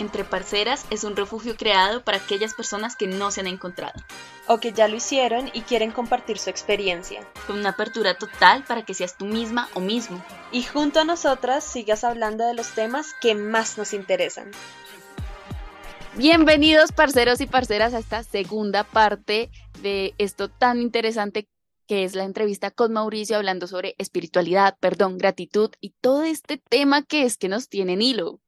Entre Parceras es un refugio creado para aquellas personas que no se han encontrado. O que ya lo hicieron y quieren compartir su experiencia. Con una apertura total para que seas tú misma o mismo. Y junto a nosotras sigas hablando de los temas que más nos interesan. Bienvenidos parceros y parceras a esta segunda parte de esto tan interesante que es la entrevista con Mauricio hablando sobre espiritualidad, perdón, gratitud y todo este tema que es que nos tiene en hilo.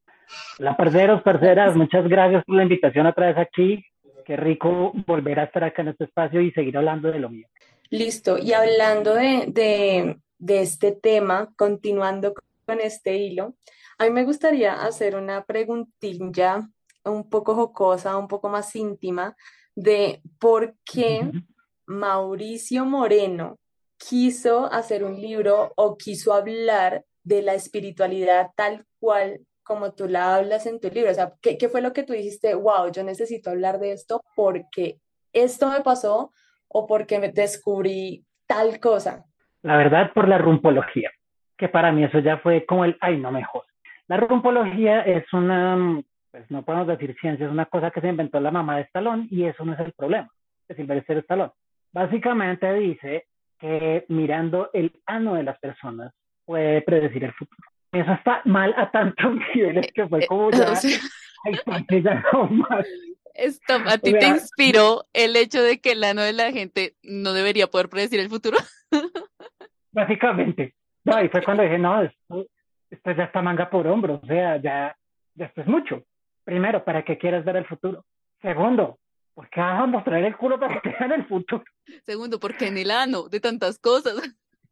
Hola, parceros, parceras, muchas gracias por la invitación otra vez aquí. Qué rico volver a estar acá en este espacio y seguir hablando de lo mío. Listo, y hablando de, de, de este tema, continuando con este hilo, a mí me gustaría hacer una preguntilla un poco jocosa, un poco más íntima, de por qué Mauricio Moreno quiso hacer un libro o quiso hablar de la espiritualidad tal cual como tú la hablas en tu libro? O sea, ¿qué, fue lo que tú dijiste? Wow, yo necesito hablar de esto porque esto me pasó o porque me descubrí tal cosa. La verdad, por la rumpología, que para mí eso ya fue como el, ay, no mejor. La rumpología es una, pues no podemos decir ciencia, es una cosa que se inventó la mamá de Stallone y eso no es el problema de Sylvester Stallone. Básicamente dice que mirando el ano de las personas puede predecir el futuro eso está mal a tantos niveles que fue como ya, no más. Stop, ¿a ti te inspiró el hecho de que el ano de la gente no debería poder predecir el futuro? Básicamente. No, y fue cuando dije, no, esto, esto ya está manga por hombro, o sea, ya, ya esto es mucho. Primero, ¿para qué quieres ver el futuro? Segundo, ¿por qué vas a mostrar el culo para que vean el futuro? Segundo, porque en el ano de tantas cosas.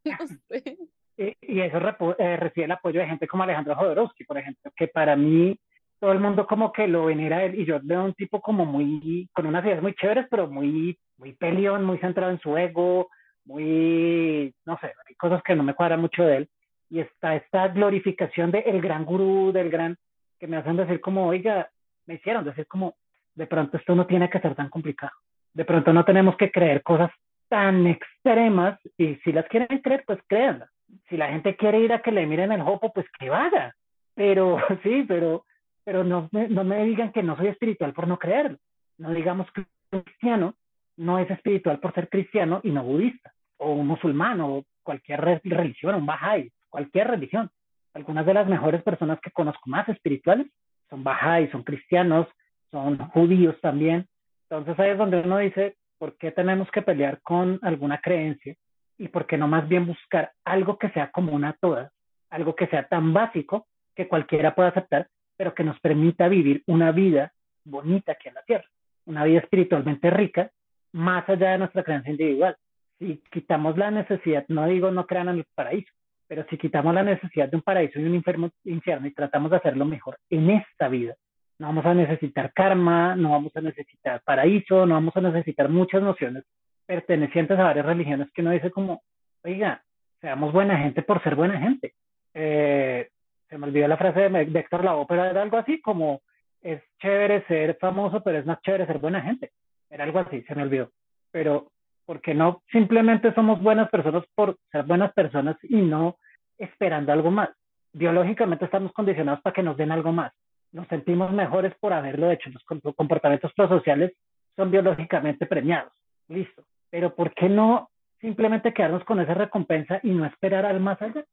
No sé y, eso eh, recibe el apoyo de gente como Alejandro Jodorowsky, por ejemplo, que para mí todo el mundo como que lo venera él y yo veo un tipo como muy, con unas ideas muy chéveres, pero muy, muy peleón, muy centrado en su ego, muy, no sé, hay cosas que no me cuadran mucho de él. Y está esta glorificación del el gran gurú, del gran, que me hacen decir como, oiga, me hicieron decir como, de pronto esto no tiene que ser tan complicado. De pronto no tenemos que creer cosas tan extremas y si las quieren creer, pues créanlas si la gente quiere ir a que le miren el hopo, pues que vaya. Pero sí, pero, pero no, no me digan que no soy espiritual por no creerlo. No digamos que un cristiano no es espiritual por ser cristiano y no budista, o un musulmán, o cualquier religión, un bahá'í, cualquier religión. Algunas de las mejores personas que conozco más espirituales son bahá'í, son cristianos, son judíos también. Entonces ahí es donde uno dice, ¿por qué tenemos que pelear con alguna creencia y por qué no más bien buscar algo que sea común a todas, algo que sea tan básico que cualquiera pueda aceptar, pero que nos permita vivir una vida bonita aquí en la tierra, una vida espiritualmente rica, más allá de nuestra creencia individual. Si quitamos la necesidad, no digo no crean en el paraíso, pero si quitamos la necesidad de un paraíso y un infierno y tratamos de hacerlo mejor en esta vida, no vamos a necesitar karma, no vamos a necesitar paraíso, no vamos a necesitar muchas nociones pertenecientes a varias religiones que uno dice como, oiga, seamos buena gente por ser buena gente. Eh, se me olvidó la frase de, Héctor Lavoe, pero era algo así como, es chévere ser famoso, pero es más chévere ser buena gente. Era algo así, se me olvidó. Pero, ¿por qué no simplemente somos buenas personas por ser buenas personas y no esperando algo más? Biológicamente estamos condicionados para que nos den algo más. Nos sentimos mejores por haberlo hecho. Los comportamientos prosociales son biológicamente premiados. Listo pero ¿por qué no simplemente quedarnos con esa recompensa y no esperar al más allá?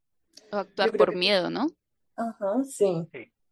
O actuar por miedo, ¿no? Ajá, sí.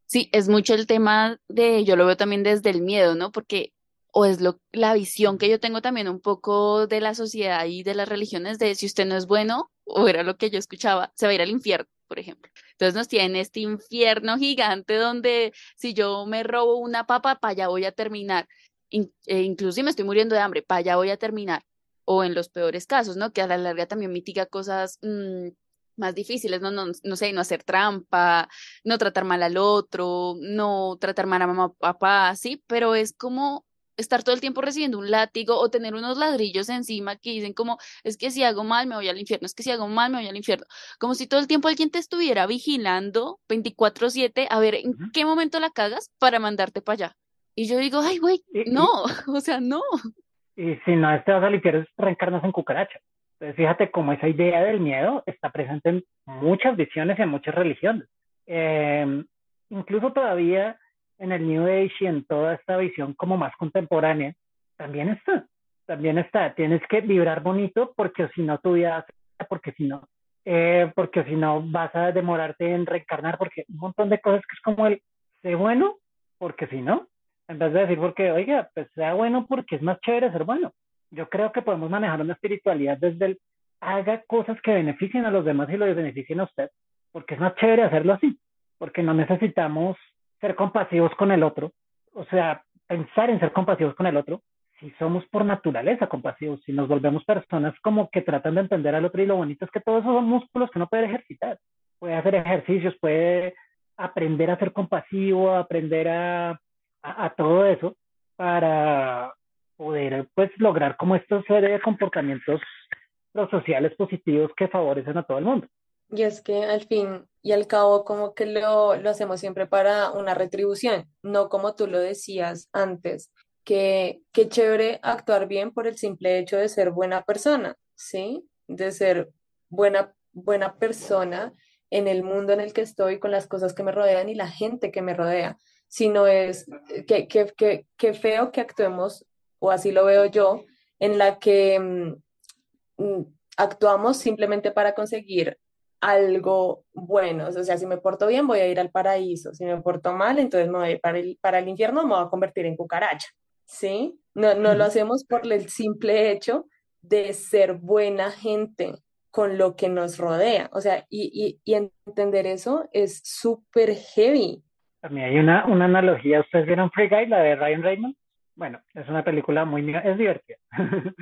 sí. es mucho el tema de, yo lo veo también desde el miedo, ¿no? Porque, o es lo, la visión que yo tengo también un poco de la sociedad y de las religiones de si usted no es bueno, o era lo que yo escuchaba, se va a ir al infierno, por ejemplo. Entonces nos tienen este infierno gigante donde si yo me robo una papa, para allá voy a terminar. e incluso si me estoy muriendo de hambre, para allá voy a terminar o en los peores casos, ¿no? Que a la larga también mitiga cosas mm, más difíciles, ¿no? ¿no? No sé, no hacer trampa, no tratar mal al otro, no tratar mal a mamá o papá, sí, pero es como estar todo el tiempo recibiendo un látigo o tener unos ladrillos encima que dicen como, es que si hago mal me voy al infierno, es que si hago mal me voy al infierno, como si todo el tiempo alguien te estuviera vigilando 24/7 a ver en qué momento la cagas para mandarte para allá. Y yo digo, ay, güey, no, o sea, no y si no este vas a limpiar reencarnas en cucaracha. Entonces fíjate cómo esa idea del miedo está presente en muchas visiones y en muchas religiones. Em, incluso todavía en el New Age y en toda esta visión como más contemporánea, también está, también está. Tienes que vibrar bonito porque si no tu vida, porque si no, eh, porque si no vas a demorarte en reencarnar, porque un montón de cosas que es como el, sé bueno, porque si no, en vez de decir porque, oiga, pues sea bueno porque es más chévere ser bueno. Yo creo que podemos manejar una espiritualidad desde el, haga cosas que beneficien a los demás y lo beneficien a usted, porque es más chévere hacerlo así, porque no necesitamos ser compasivos con el otro, o sea, pensar en ser compasivos con el otro, si somos por naturaleza compasivos, si nos volvemos personas como que tratan de entender al otro y lo bonito es que todos esos son músculos que uno puede ejercitar, puede hacer ejercicios, puede aprender a ser compasivo, aprender a, a, todo eso para poder pues lograr como estos de comportamientos sociales positivos que favorecen a todo el mundo. Y es que al fin y al cabo como que lo, lo hacemos siempre para una retribución, no como tú lo decías antes, que qué chévere actuar bien por el simple hecho de ser buena persona, ¿sí? De ser buena, buena persona en el mundo en el que estoy, con las cosas que me rodean y la gente que me rodea, sino es que, que, que, que feo que actuemos, o así lo veo yo, en la que mm, mm, actuamos simplemente para conseguir algo bueno. O sea, si me porto bien, voy a ir al paraíso. Si me porto mal, entonces me voy para el, para el infierno, me voy a convertir en cucaracha. ¿Sí? No, no lo hacemos por el simple hecho de ser buena gente con lo que nos rodea. O sea, y, y, y entender eso es súper heavy. También hay una, una analogía. ¿Ustedes vieron Free Guy, la de Ryan Reynolds? Bueno, es una película muy... es divertida.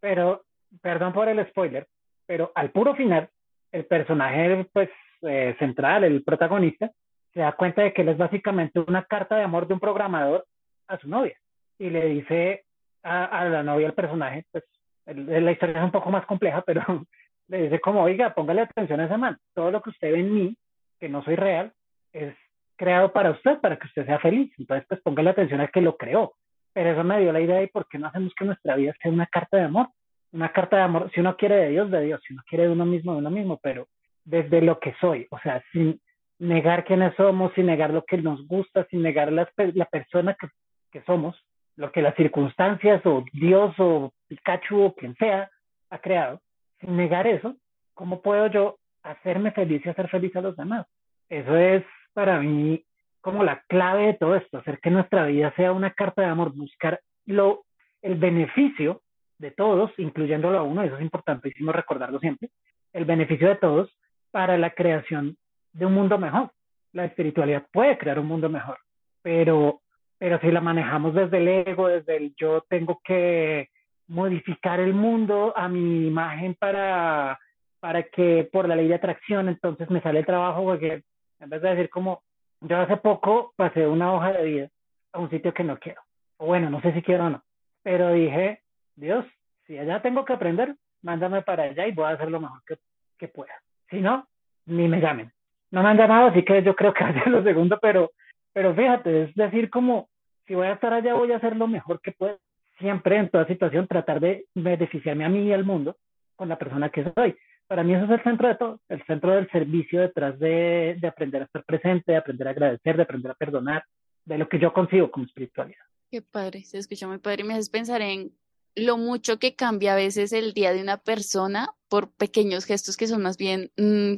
pero, perdón por el spoiler, pero al puro final el personaje pues eh, central, el protagonista, se da cuenta de que él es básicamente una carta de amor de un programador a su novia y le dice a, la novia al personaje, pues la historia es un poco más compleja, pero le dice como, oiga, póngale atención a ese man, todo lo que usted ve en mí, que no soy real, es creado para usted, para que usted sea feliz, entonces pues póngale atención a que lo creó. Pero eso me dio la idea de por qué no hacemos que nuestra vida sea una carta de amor, una carta de amor, si uno quiere de Dios, de Dios, si uno quiere de uno mismo, de uno mismo, pero desde lo que soy, o sea, sin negar quiénes somos, sin negar lo que nos gusta, sin negar la, la persona que, que somos, lo que las circunstancias o Dios o Pikachu o quien sea ha creado, sin negar eso, ¿cómo puedo yo hacerme feliz y hacer feliz a los demás? Eso es para mí como la clave de todo esto, hacer que nuestra vida sea una carta de amor, buscar lo, el beneficio de todos, incluyéndolo a uno, eso es importantísimo recordarlo siempre, el beneficio de todos para la creación de un mundo mejor. La espiritualidad puede crear un mundo mejor, pero, pero si la manejamos desde el ego, desde el yo tengo que modificar el mundo a mi imagen para, para que por la ley de atracción entonces me sale trabajo, porque en vez de decir como yo hace poco pasé una hoja de vida a un sitio que no quiero, o bueno, no sé si quiero o no, pero dije, Dios, si allá tengo que aprender, mándame para allá y voy a hacer lo mejor que, que pueda. Si no, ni me llamen. No me han llamado, así que yo creo que hacer lo segundo, pero, pero fíjate, es decir, como si voy a estar allá, voy a hacer lo mejor que pueda. Siempre, en toda situación, tratar de beneficiarme a mí y al mundo con la persona que soy. Para mí eso es el centro de todo, el centro del servicio detrás de, de aprender a estar presente, de aprender a agradecer, de aprender a perdonar, de lo que yo consigo como espiritualidad. Qué padre, se escucha muy padre. Me haces pensar en lo mucho que cambia a veces el día de una persona por pequeños gestos que son más bien, mm,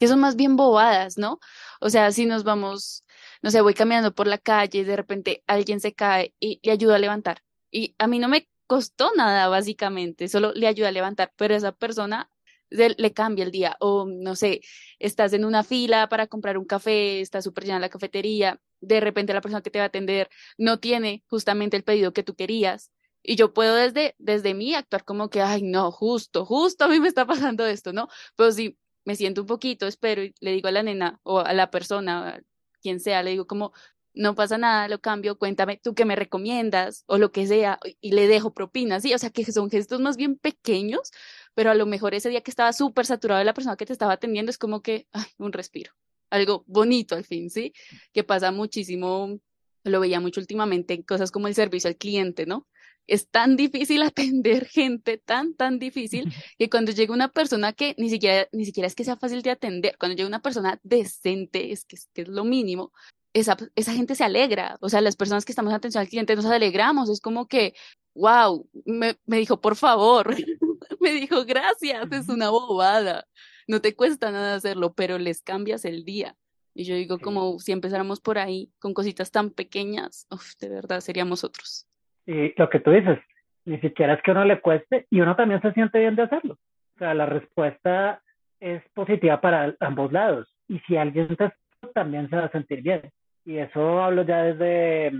que son más bien bobadas, ¿no? O sea, si nos vamos, no sé, voy caminando por la calle y de repente alguien se cae y le ayuda a levantar. Y a mí no me costó nada, básicamente, solo le ayuda a levantar, pero esa persona le cambia el día. O no sé, estás en una fila para comprar un café, está súper llena la cafetería, de repente la persona que te va a atender no tiene justamente el pedido que tú querías y yo puedo desde, desde mí actuar como que, ay, no, justo, justo a mí me está pasando esto, ¿no? Pero si me siento un poquito, espero y le digo a la nena o a la persona, quien sea, le digo como, no pasa nada, lo cambio, cuéntame tú qué me recomiendas o lo que sea, y le dejo propinas, sí, o sea que son gestos más bien pequeños, pero a lo mejor ese día que estaba súper saturado de la persona que te estaba atendiendo es como que, ay, un respiro, algo bonito al fin, ¿sí? Que pasa muchísimo, lo veía mucho últimamente en cosas como el servicio al cliente, ¿no? es tan difícil atender gente, tan, tan difícil, que cuando llega una persona que ni siquiera, ni siquiera es que sea fácil de atender, cuando llega una persona decente, es que, es, que es lo mínimo, esa, esa gente se alegra, o sea, las personas que estamos en atención al cliente nos alegramos, es como que, wow, me, me dijo, por favor, me dijo, gracias, es una bobada, no te cuesta nada hacerlo, pero les cambias el día. Y yo digo, como si empezáramos por ahí, con cositas tan pequeñas, uf, de verdad seríamos otros. Y lo que tú dices, ni siquiera es que uno le cueste y uno también se siente bien de hacerlo. O sea, la respuesta es positiva para ambos lados. Y si alguien te también se va a sentir bien. Y eso hablo ya desde,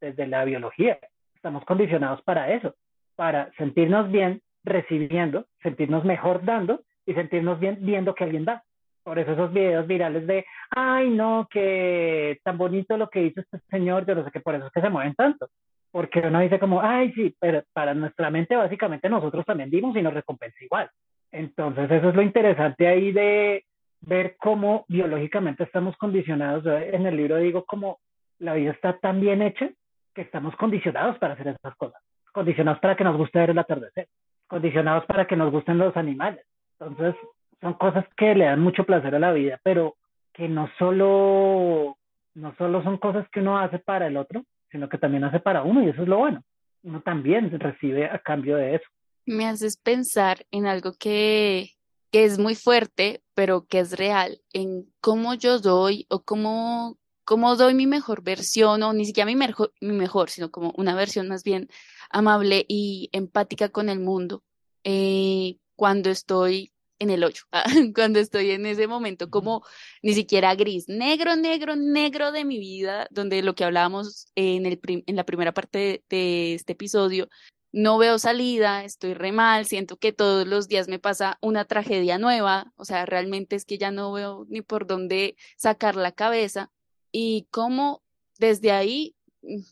desde la biología. Estamos condicionados para eso, para sentirnos bien recibiendo, sentirnos mejor dando y sentirnos bien viendo que alguien da. Por eso esos videos virales de, ay, no, que tan bonito lo que hizo este señor, yo no sé qué, por eso es que se mueven tanto. Porque uno dice como, ay, sí, pero para nuestra mente básicamente nosotros también dimos y nos recompensa igual. Entonces eso es lo interesante ahí de ver cómo biológicamente estamos condicionados. En el libro digo como la vida está tan bien hecha que estamos condicionados para hacer esas cosas. Condicionados para que nos guste ver el atardecer. Condicionados para que nos gusten los animales. Entonces son cosas que le dan mucho placer a la vida, pero que no solo, no solo son cosas que uno hace para el otro, sino que también hace para uno y eso es lo bueno. Uno también recibe a cambio de eso. Me haces pensar en algo que, que es muy fuerte, pero que es real, en cómo yo doy o cómo, cómo doy mi mejor versión, o ni siquiera mi mejor, mi mejor, sino como una versión más bien amable y empática con el mundo. Eh, cuando estoy en el hoyo, cuando estoy en ese momento como ni siquiera gris, negro, negro, negro de mi vida, donde lo que hablábamos en, el en la primera parte de, este episodio, no veo salida, estoy re mal, siento que todos los días me pasa una tragedia nueva, o sea, realmente es que ya no veo ni por dónde sacar la cabeza y cómo desde ahí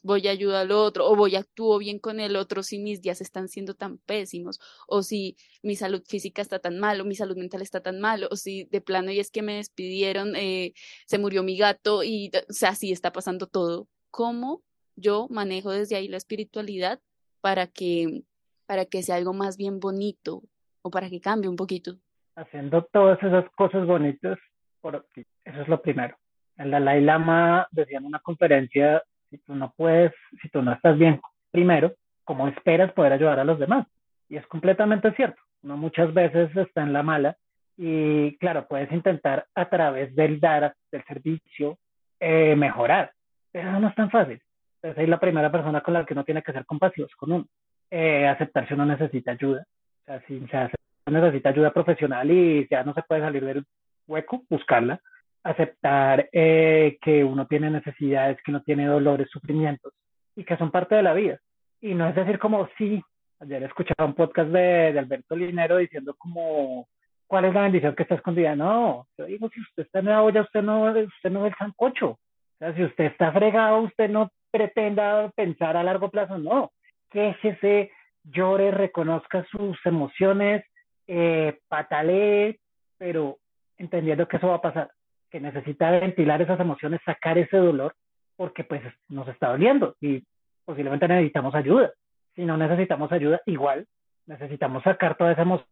voy a ayudar al otro o voy a actuar bien con el otro si mis días están siendo tan pésimos o si mi salud física está tan mal o mi salud mental está tan mal o si de plano y es que me despidieron, eh, se murió mi gato y o sea, así está pasando todo. ¿Cómo yo manejo desde ahí la espiritualidad para que, para que sea algo más bien bonito o para que cambie un poquito? Haciendo todas esas cosas bonitas, por, eso es lo primero. El Dalai Lama decía en una conferencia si tú no puedes, si tú no estás bien primero, ¿cómo esperas poder ayudar a los demás? Y es completamente cierto. No muchas veces está en la mala y claro, puedes intentar a través del dar, del servicio, eh, mejorar, pero no es tan fácil. Entonces, es la primera persona con la que uno tiene que ser compasivo con uno. Eh, aceptar si uno necesita ayuda. O sea, si se necesita ayuda profesional y ya no se puede salir del hueco, buscarla aceptar eh, que uno tiene necesidades, que uno tiene dolores, sufrimientos y que son parte de la vida. Y no es decir como, sí, ayer escuchaba un podcast de, de Alberto Linero diciendo como, ¿cuál es la bendición que está escondida? No, yo digo, si usted está en la olla, usted no, usted no es sancocho. O sea, si usted está fregado, usted no pretenda pensar a largo plazo, no. Quéjese, llore, reconozca sus emociones, eh, patalee, pero entendiendo que eso va a pasar que necesita ventilar esas emociones, sacar ese dolor, porque pues nos está doliendo y posiblemente necesitamos ayuda. Si no necesitamos ayuda, igual necesitamos sacar toda esa emoción,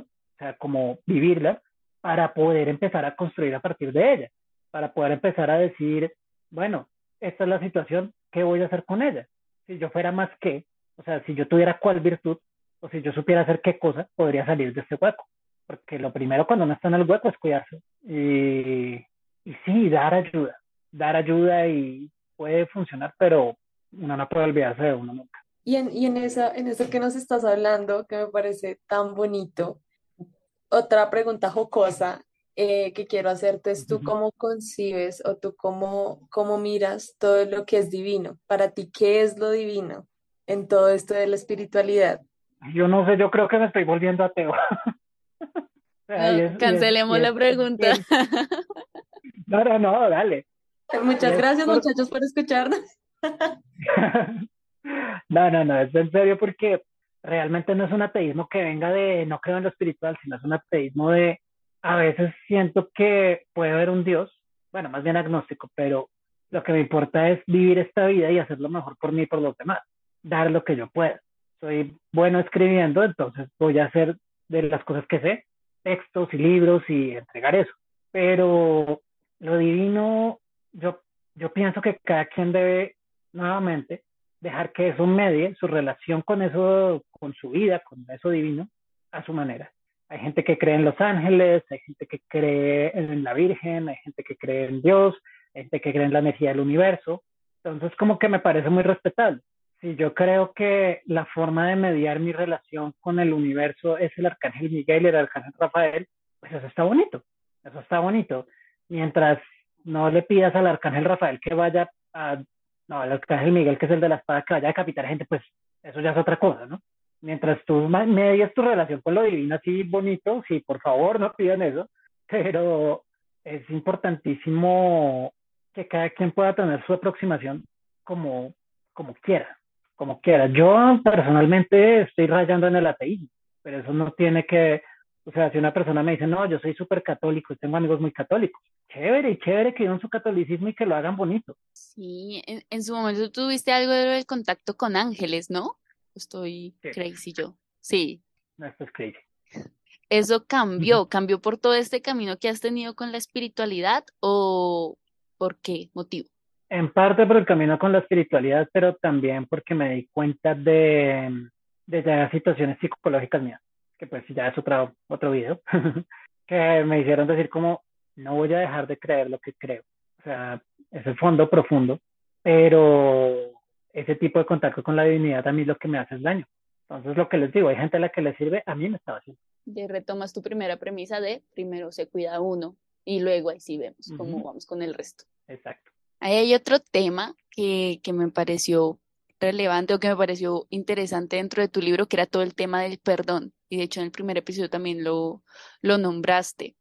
o sea, como vivirla, para poder empezar a construir a partir de ella, para poder empezar a decir, bueno, esta es la situación, ¿qué voy a hacer con ella? Si yo fuera más que, o sea, si yo tuviera cuál virtud, o si yo supiera hacer qué cosa, podría salir de este hueco porque lo primero cuando uno está en el hueco es cuidarse. Y, y sí, dar ayuda, dar ayuda y puede funcionar, pero uno no puede olvidarse de uno nunca. Y en, y en, esa, en eso que nos estás hablando, que me parece tan bonito, otra pregunta jocosa eh, que quiero hacerte es tú cómo concibes o tú cómo, cómo miras todo lo que es divino. Para ti, ¿qué es lo divino en todo esto de la espiritualidad? Yo no sé, yo creo que me estoy volviendo ateo. cancelemos la pregunta. no, no, no, dale. Muchas gracias, muchachos, por escucharnos. no, no, no, es en serio porque realmente no es un ateísmo que venga de no creo en lo espiritual, sino es un ateísmo de a veces siento que puede haber un Dios, bueno, más bien agnóstico, pero lo que me importa es vivir esta vida y hacer lo mejor por mí y por los demás, dar lo que yo pueda. Soy bueno escribiendo, entonces voy a hacer de las cosas que sé, textos y libros y entregar eso. Pero lo divino, yo yo pienso que cada quien debe nuevamente dejar que eso medie su relación con eso, con su vida, con eso divino, a su manera. Hay gente que cree en los ángeles, hay gente que cree en la Virgen, hay gente que cree en Dios, hay gente que cree en la energía del universo. Entonces, como que me parece muy respetable. Si yo creo que la forma de mediar mi relación con el universo es el arcángel Miguel y el arcángel Rafael, pues eso está bonito. Eso está bonito. Mientras no le pidas al arcángel Rafael que vaya a, no, al arcángel Miguel, que es el de la espada, que vaya a decapitar gente, pues eso ya es otra cosa, ¿no? Mientras tú medias tu relación con lo divino así bonito, sí, por favor, no pidan eso, pero es importantísimo que cada quien pueda tener su aproximación como, como quiera, como quiera. Yo personalmente estoy rayando en el ateísmo, pero eso no tiene que, o sea, si una persona me dice, no, yo soy súper católico y tengo amigos muy católicos, chévere y chévere que vivan su catolicismo y que lo hagan bonito. Sí, en, su momento tuviste algo del contacto con ángeles, ¿no? Estoy crazy yo. Sí. No, esto es crazy. ¿Eso cambió? ¿Cambió por todo este camino que has tenido con la espiritualidad o por qué motivo? En parte por el camino con la espiritualidad, pero también porque me di cuenta de, de ya situaciones psicológicas mías que pues ya es otro, otro video, que me hicieron decir como, no voy a dejar de creer lo que creo. O sea, es el fondo profundo, pero ese tipo de contacto con la divinidad a mí lo que me hace es daño. Entonces, lo que les digo, hay gente a la que le sirve, a mí me estaba haciendo. De retomas tu primera premisa de primero se cuida uno y luego ahí sí vemos cómo vamos con el resto. Exacto. Hay otro tema que, que me pareció relevante o que me pareció interesante dentro de tu libro, que era todo el tema del perdón. Y de hecho en el primer episodio también lo, lo nombraste.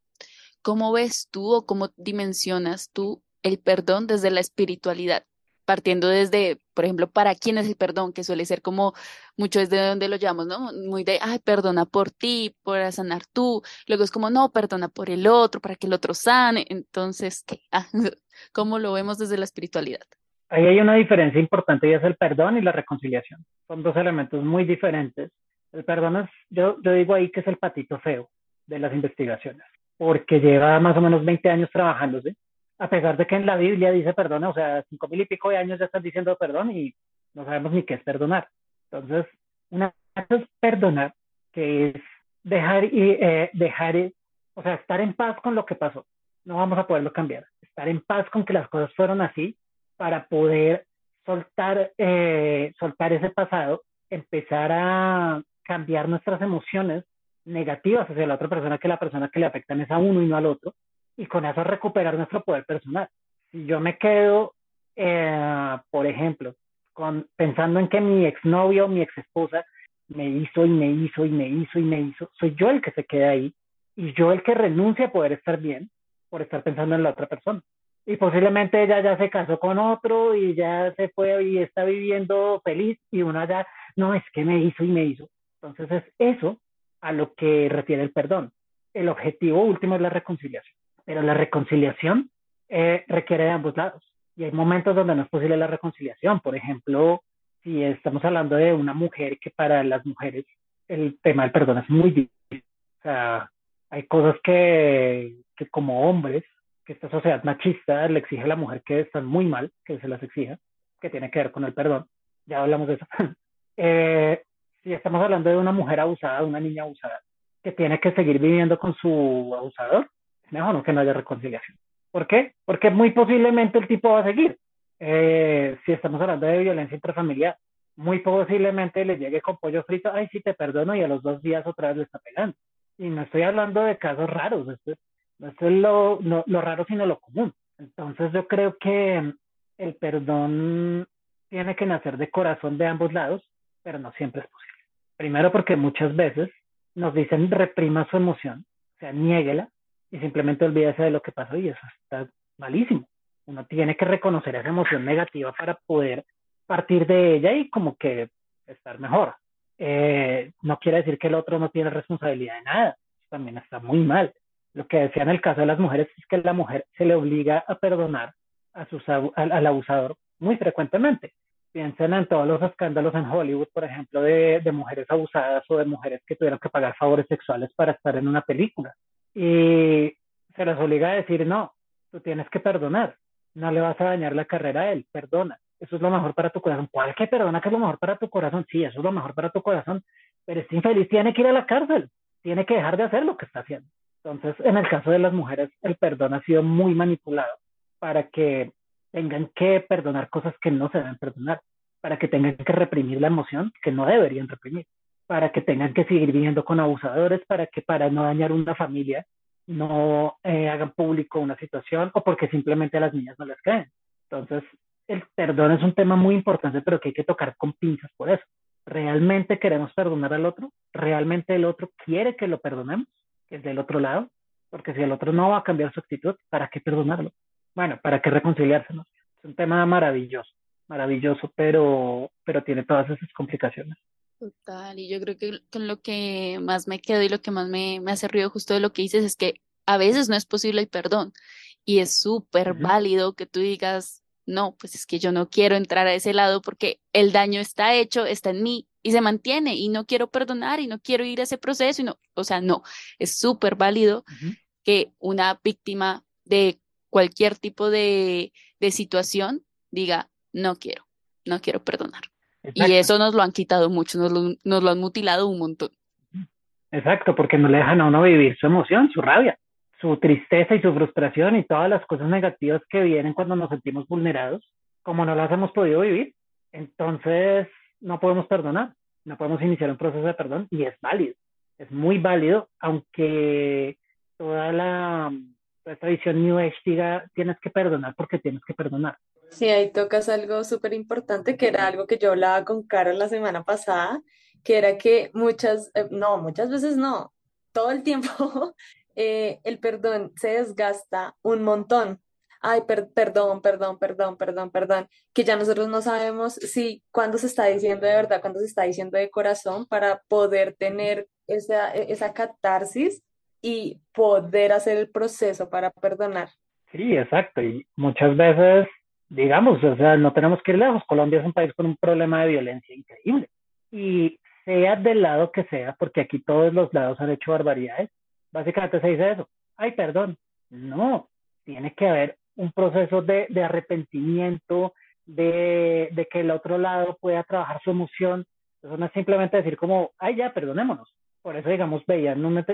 ¿Cómo ves tú o cómo dimensionas tú el perdón desde la espiritualidad? Partiendo desde, por ejemplo, para quién es el perdón, que suele ser como mucho desde donde lo llamamos, ¿no? Muy de, ay, perdona por ti, por sanar tú. Luego es como, no, perdona por el otro, para que el otro sane. Entonces, ¿qué? ¿Cómo lo vemos desde la espiritualidad? Ahí hay una diferencia importante y es el perdón y la reconciliación. Son dos elementos muy diferentes. El perdón es, yo, yo digo ahí que es el patito feo de las investigaciones, porque lleva más o menos 20 años trabajándose, a pesar de que en la Biblia dice perdón, o sea, cinco mil y pico de años ya están diciendo perdón y no sabemos ni qué es perdonar. Entonces, una cosa es perdonar, que es dejar, y, eh, dejar, o sea, estar en paz con lo que pasó. No vamos a poderlo cambiar. Estar en paz con que las cosas fueron así para poder soltar, eh, soltar ese pasado, empezar a cambiar nuestras emociones negativas hacia la otra persona, que la persona que le afectan es a uno y no al otro, y con eso recuperar nuestro poder personal. Si yo me quedo, eh, por ejemplo, con, pensando en que mi exnovio o mi exesposa me hizo y me hizo y me hizo y me hizo, soy yo el que se queda ahí y yo el que renuncia a poder estar bien por estar pensando en la otra persona y posiblemente ella ya se casó con otro y ya se fue y está viviendo feliz y uno ya, no, es que me hizo y me hizo. Entonces es eso a lo que refiere el perdón. El objetivo último es la reconciliación, pero la reconciliación eh, requiere de ambos lados y hay momentos donde no es posible la reconciliación. Por ejemplo, si estamos hablando de una mujer que para las mujeres el tema del perdón es muy difícil. O sea, hay cosas que, que como hombres que esta sociedad machista le exige a la mujer que están muy mal, que se las exija, que tiene que ver con el perdón. Ya hablamos de eso. eh, si estamos hablando de una mujer abusada, de una niña abusada, que tiene que seguir viviendo con su abusador, mejor que no haya reconciliación. ¿Por qué? Porque muy posiblemente el tipo va a seguir. Eh, si estamos hablando de violencia intrafamiliar, muy posiblemente le llegue con pollo frito, ay, sí, te perdono, y a los dos días otra vez le está pegando. Y no estoy hablando de casos raros, esto es no es lo, lo raro, sino lo común. Entonces yo creo que el perdón tiene que nacer de corazón de ambos lados, pero no siempre es posible. Primero porque muchas veces nos dicen reprima su emoción, o sea, niéguela y simplemente olvídese de lo que pasó y eso está malísimo. Uno tiene que reconocer esa emoción negativa para poder partir de ella y como que estar mejor. Eh, no quiere decir que el otro no tiene responsabilidad de nada, también está muy mal. Lo que decía en el caso de las mujeres es que la mujer se le obliga a perdonar a sus, al, abusador muy frecuentemente. Piensen en todos los escándalos en Hollywood, por ejemplo, de, de, mujeres abusadas o de mujeres que tuvieron que pagar favores sexuales para estar en una película. Y se les obliga a decir, no, tú tienes que perdonar. no le vas a dañar la carrera a él, perdona, eso es lo mejor para tu corazón. ¿Cuál que perdona que es lo mejor para tu corazón? Sí, eso es lo mejor para tu corazón, pero este infeliz tiene que ir a la cárcel, tiene que dejar de hacer lo que está haciendo. Entonces, en el caso de las mujeres, el perdón ha sido muy manipulado para que tengan que perdonar cosas que no se deben perdonar, para que tengan que reprimir la emoción que no deberían reprimir, para que tengan que seguir viviendo con abusadores, para que para no dañar una familia no eh, hagan público una situación o porque simplemente a las niñas no les creen. Entonces, el perdón es un tema muy importante, pero que hay que tocar con pinzas por eso. ¿Realmente queremos perdonar al otro? ¿Realmente el otro quiere que lo perdonemos? Que es del otro lado. Porque si el otro no va a cambiar su actitud, ¿para qué perdonarlo? Bueno, ¿para qué reconciliarse? Es un tema maravilloso, maravilloso, pero, pero tiene todas esas complicaciones. Total, y yo creo que con lo que más me quedo y lo que más me, me hace ruido justo de lo que dices es que a veces no es posible el perdón y es súper válido que tú digas, no, pues es que yo no quiero entrar a ese lado porque el daño está hecho, está en mí y se mantiene y no quiero perdonar y no quiero ir a ese proceso y no, o sea, no, es súper válido que una víctima de cualquier tipo de, de situación diga, no quiero, no quiero perdonar. Y eso nos lo han quitado mucho, nos lo, nos lo han mutilado un montón. Exacto, porque no le dejan a uno vivir su emoción, su rabia, su tristeza y su frustración y todas las cosas negativas que vienen cuando nos sentimos vulnerados, como no las hemos podido vivir, entonces no podemos perdonar, no podemos iniciar un proceso de perdón y es válido, es muy válido, aunque toda la esta visión New Age diga tienes que perdonar porque tienes que perdonar. Sí, ahí tocas algo súper importante, que era algo que yo hablaba con Carol la semana pasada, que era que muchas, eh, no, muchas veces no, todo el tiempo eh, el perdón se desgasta un montón. Ay, perdón, perdón, perdón, perdón, perdón, que ya nosotros no sabemos si cuándo se está diciendo de verdad, cuándo se está diciendo de corazón para poder tener esa, e, esa catarsis y poder hacer el proceso para perdonar. Sí, exacto. Y muchas veces digamos, o sea, no tenemos que ir lejos. Colombia es un país con un problema de violencia increíble. Y sea del lado que sea, porque aquí todos los lados han hecho barbaridades, básicamente se dice eso. Ay, perdón. No, tiene que haber un proceso de, arrepentimiento, de, de, que el otro lado pueda trabajar su emoción. Eso no es simplemente decir como, ay, ya, perdonémonos. Por eso, digamos, veía en un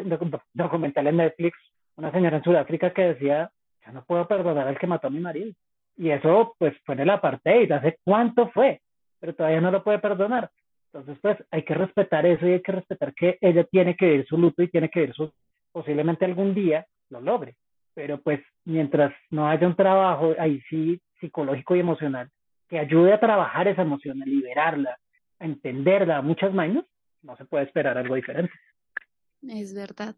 documental en Netflix una señora en Sudáfrica que decía, ya no puedo perdonar al que mató a mi marido. Y eso, pues, fue en el apartheid, ¿hace cuánto fue? Pero todavía no lo puede perdonar. Entonces, pues, hay que respetar eso y hay que respetar que ella tiene que vivir su luto y tiene que vivir su, posiblemente algún día lo logre. Pero, pues, mientras no haya un trabajo ahí sí psicológico y emocional que ayude a trabajar esa emoción, a liberarla, a entenderla a muchas manos, no se puede esperar algo diferente. Es verdad.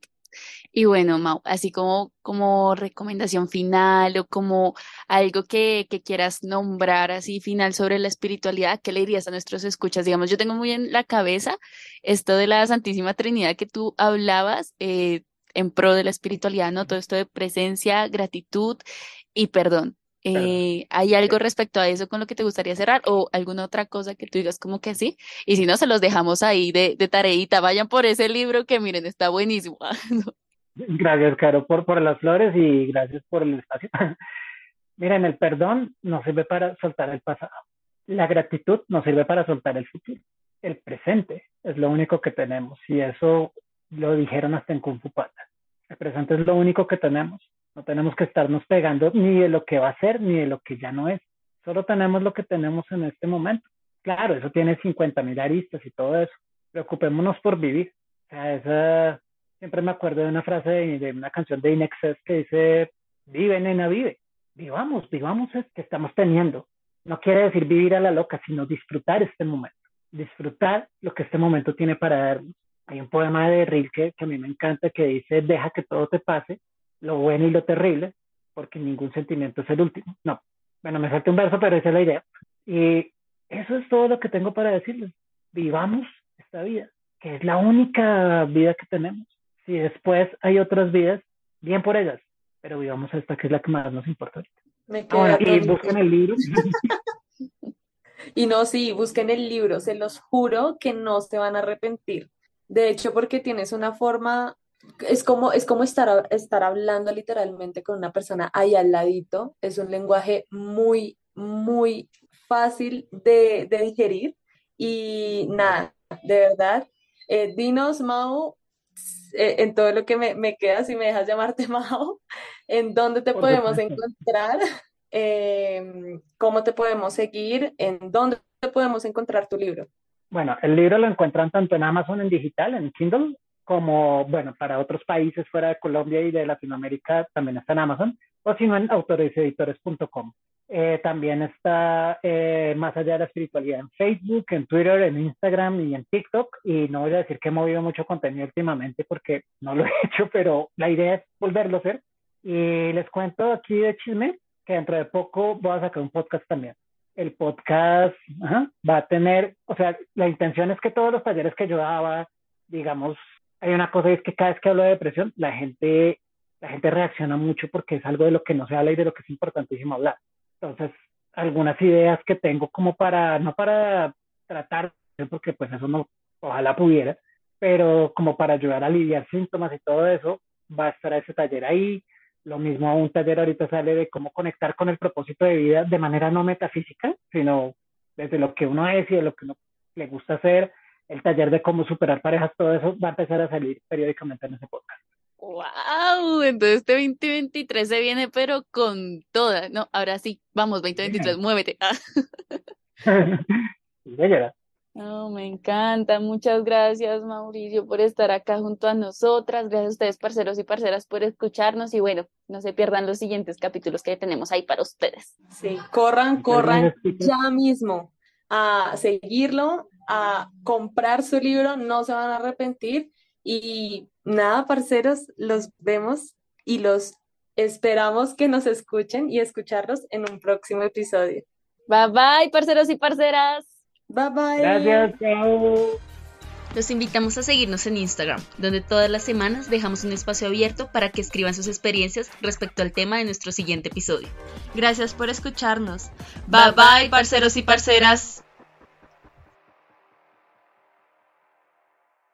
Y bueno, Mau, así como, como recomendación final o como algo que, que quieras nombrar así final sobre la espiritualidad, ¿qué le dirías a nuestros escuchas? Digamos, yo tengo muy en la cabeza esto de la Santísima Trinidad que tú hablabas eh, en pro de la espiritualidad, ¿no? Todo esto de presencia, gratitud y perdón. Eh, ¿Hay algo respecto a eso con lo que te gustaría cerrar o alguna otra cosa que tú digas como que sí? Y si no, se los dejamos ahí de, de tareita. Vayan por ese libro que miren, está buenísimo. gracias, Caro, por, por las flores y gracias por el espacio. miren, el perdón no sirve para soltar el pasado. La gratitud no sirve para soltar el futuro. El presente es lo único que tenemos y eso lo dijeron hasta en Kung Fu Panda. El presente es lo único que tenemos no tenemos que estarnos pegando ni de lo que va a ser ni de lo que ya no es. Solo tenemos lo que tenemos en este momento. Claro, eso tiene 50 mil aristas y todo eso. Preocupémonos por vivir. Esa, siempre me acuerdo de una frase de, una canción de Inexcess que dice, vive, nena, vive. Vivamos, vivamos es que estamos teniendo. No quiere decir vivir a la loca, sino disfrutar este momento. Disfrutar lo que este momento tiene para darnos. Hay un poema de Rilke que a mí me encanta que dice, deja que todo te pase lo bueno y lo terrible, porque ningún sentimiento es el último. No, bueno, me falta un verso, pero esa es la idea. Y eso es todo lo que tengo para decirles. Vivamos esta vida, que es la única vida que tenemos. Si después hay otras vidas, bien por ellas, pero vivamos esta que es la que más nos importa Me y busquen el libro. y no, sí, busquen el libro, se los juro que no se van a arrepentir. De hecho, porque tienes una forma es como, es como estar, estar hablando literalmente con una persona ahí al ladito. Es un lenguaje muy, muy fácil de, de digerir. Y nada, de verdad, eh, dinos, Mau, eh, en todo lo que me, me, queda, si me dejas llamarte Mao, en dónde te podemos encontrar, em, cómo te podemos seguir, en dónde te podemos encontrar tu libro. Bueno, el libro lo encuentran tanto en Amazon en digital, en Kindle, como, bueno, para otros países fuera de Colombia y de Latinoamérica también está en Amazon, o si no en autoreseditores.com. Eh, también está eh, Más allá de la espiritualidad en Facebook, en Twitter, en Instagram y en TikTok. Y no voy a decir que he movido mucho contenido últimamente porque no lo he hecho, pero la idea es volverlo a hacer. Y les cuento aquí de chisme que dentro de poco voy a sacar un podcast también. El podcast va a tener, o sea, la intención es que todos los talleres que yo daba, digamos, hay una cosa y es que cada vez que hablo de depresión, la gente, la gente reacciona mucho porque es algo de lo que no se habla y de lo que es importantísimo hablar. Entonces, algunas ideas que tengo como para, no para tratar, porque pues eso no, ojalá pudiera, pero como para ayudar a aliviar síntomas y todo eso, va a estar ese taller ahí. Lo mismo un taller ahorita sale de cómo conectar con el propósito de vida de manera no metafísica, sino desde lo que uno es y de lo que uno le gusta hacer. El taller de cómo superar parejas, todo eso va a empezar a salir periódicamente en ese podcast. ¡Wow! Entonces este 2023 se viene, pero con toda. No, ahora sí, vamos, 2023, muévete. No, me encanta. Muchas gracias, Mauricio, por estar acá junto a nosotras. Gracias a ustedes, parceros y parceras, por escucharnos. Y bueno, no se pierdan los siguientes capítulos que tenemos ahí para ustedes. Sí, corran, corran ya mismo a seguirlo, a comprar su libro, no se van a arrepentir. Y nada, parceros, los vemos y los esperamos que nos escuchen y escucharlos en un próximo episodio. Bye bye, parceros y parceras. Bye bye. Gracias, chao. Los invitamos a seguirnos en Instagram, donde todas las semanas dejamos un espacio abierto para que escriban sus experiencias respecto al tema de nuestro siguiente episodio. Gracias por escucharnos. Bye bye, parceros y parceras.